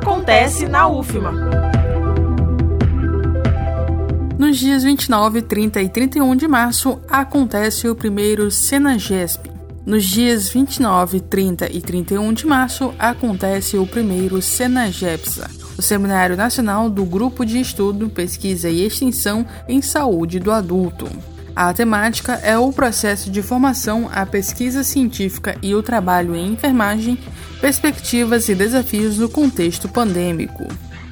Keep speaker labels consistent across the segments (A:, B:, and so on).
A: acontece na UFMA.
B: Nos dias 29, 30 e 31 de março acontece o primeiro Senagesp. Nos dias 29, 30 e 31 de março acontece o primeiro Senagepsa, o Seminário Nacional do Grupo de Estudo, Pesquisa e Extensão em Saúde do Adulto. A temática é o processo de formação, a pesquisa científica e o trabalho em enfermagem, perspectivas e desafios no contexto pandêmico.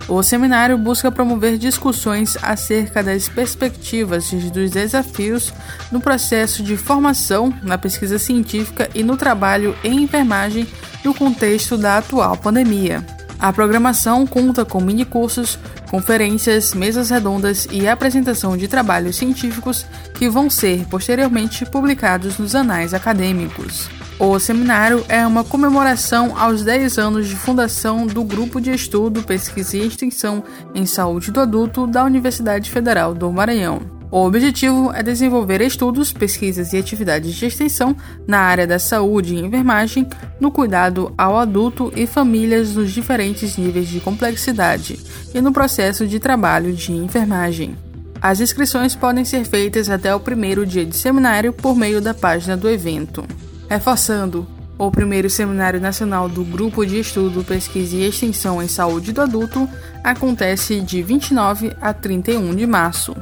B: O seminário busca promover discussões acerca das perspectivas e dos desafios no processo de formação, na pesquisa científica e no trabalho em enfermagem no contexto da atual pandemia. A programação conta com minicursos, conferências, mesas redondas e apresentação de trabalhos científicos que vão ser posteriormente publicados nos anais acadêmicos. O seminário é uma comemoração aos 10 anos de fundação do Grupo de Estudo, Pesquisa e Extensão em Saúde do Adulto da Universidade Federal do Maranhão. O objetivo é desenvolver estudos, pesquisas e atividades de extensão na área da saúde e enfermagem, no cuidado ao adulto e famílias nos diferentes níveis de complexidade e no processo de trabalho de enfermagem. As inscrições podem ser feitas até o primeiro dia de seminário por meio da página do evento. Reforçando, o primeiro Seminário Nacional do Grupo de Estudo, Pesquisa e Extensão em Saúde do Adulto acontece de 29 a 31 de março.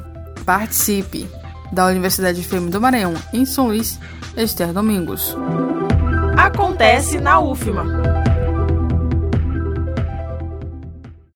B: Participe! Da Universidade Fêmea do Maranhão, em São Luís, Esther Domingos.
A: Acontece na UFMA.